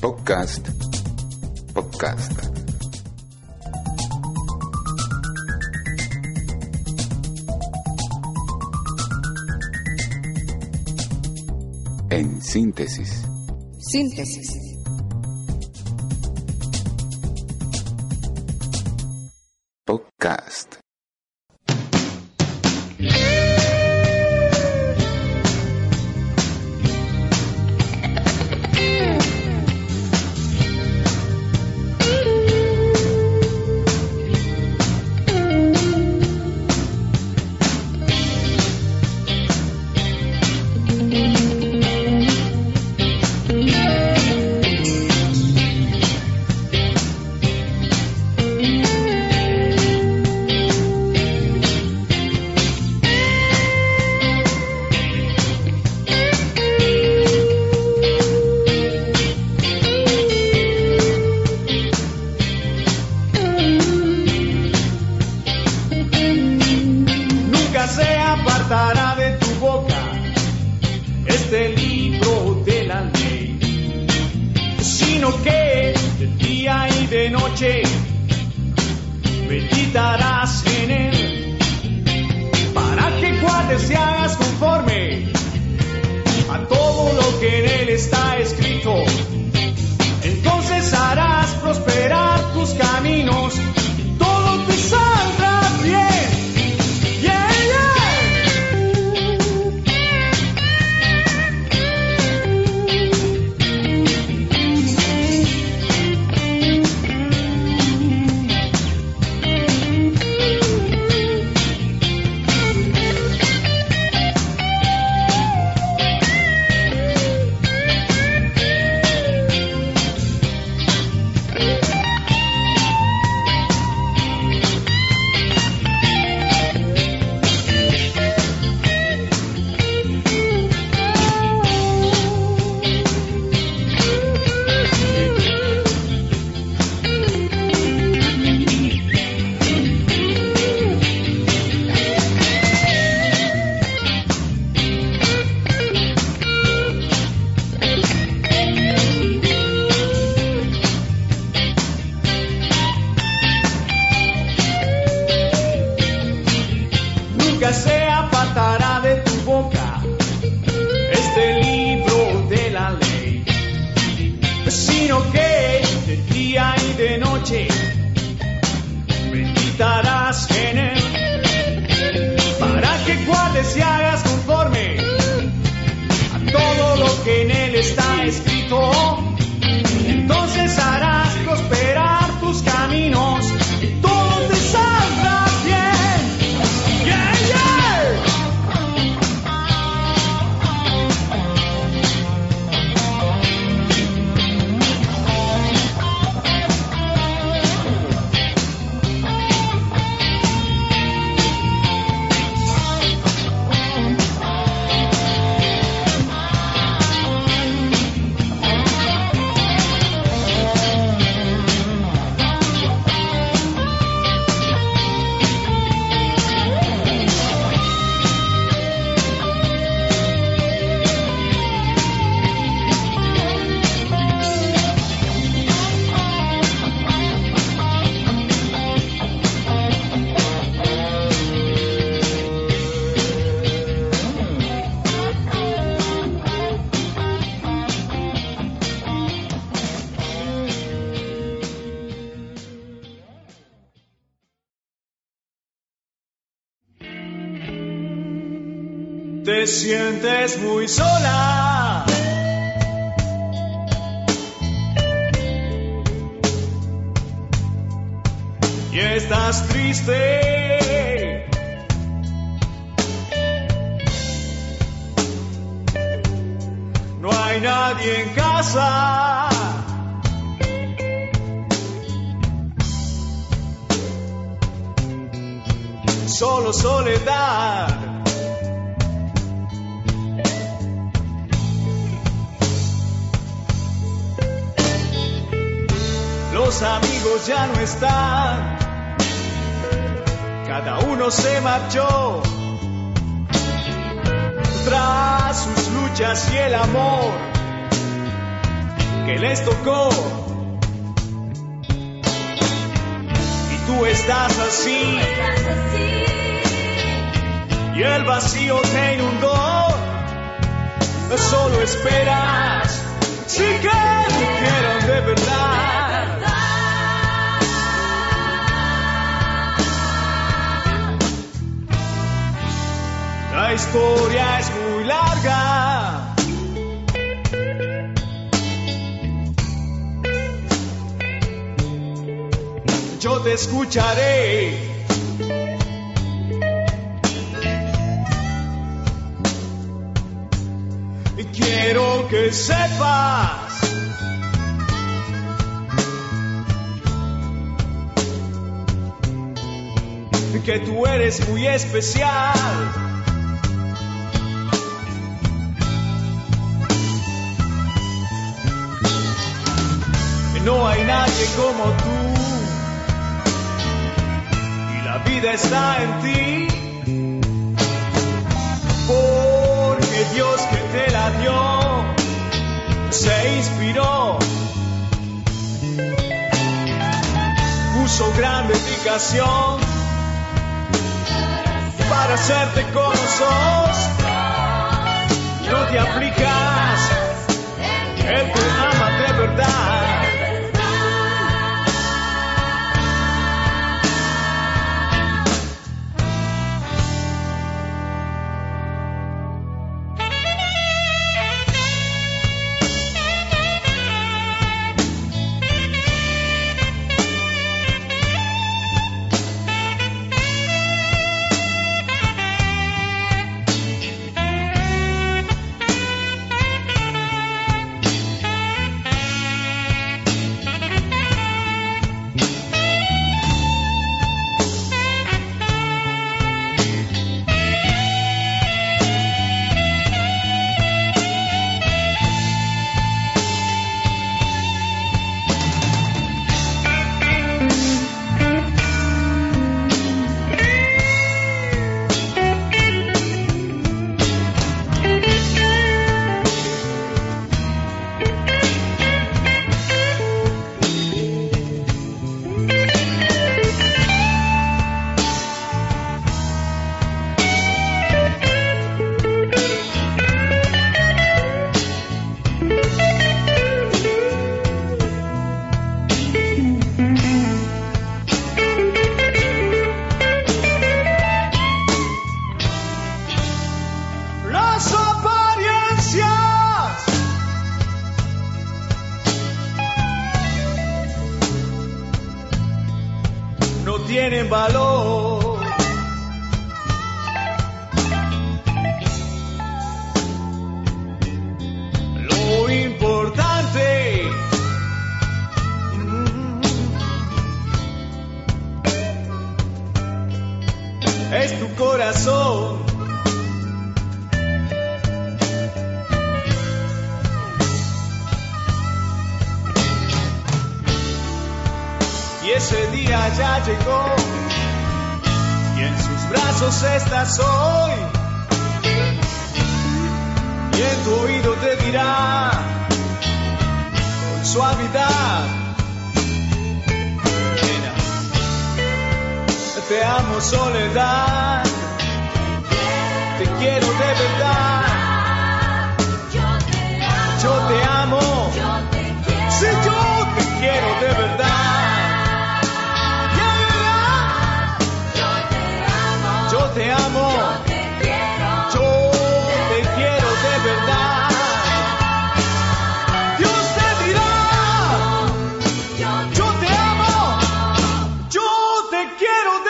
Podcast. Podcast. En síntesis. Síntesis. Podcast. y de noche meditarás en él para que cuate sea en el estado te sientes muy sola. Y estás triste. No hay nadie en casa. Solo soledad. los amigos ya no están, cada uno se marchó. Tras sus luchas y el amor que les tocó. Y tú estás así, y el vacío te inundó, solo esperas. Si que de verdad. La historia es muy larga. Yo te escucharé. Y quiero que sepas. Que tú eres muy especial. No hay nadie como tú. Y la vida está en ti. Porque Dios que te la dio se inspiró. Puso gran dedicación para hacerte sos. No te aplicas, Él te ama de verdad. ese día ya llegó y en sus brazos estás hoy. Y en tu oído te dirá con suavidad, te amo soledad, te quiero de verdad, yo te amo, yo te amo, si yo te quiero de verdad. quiero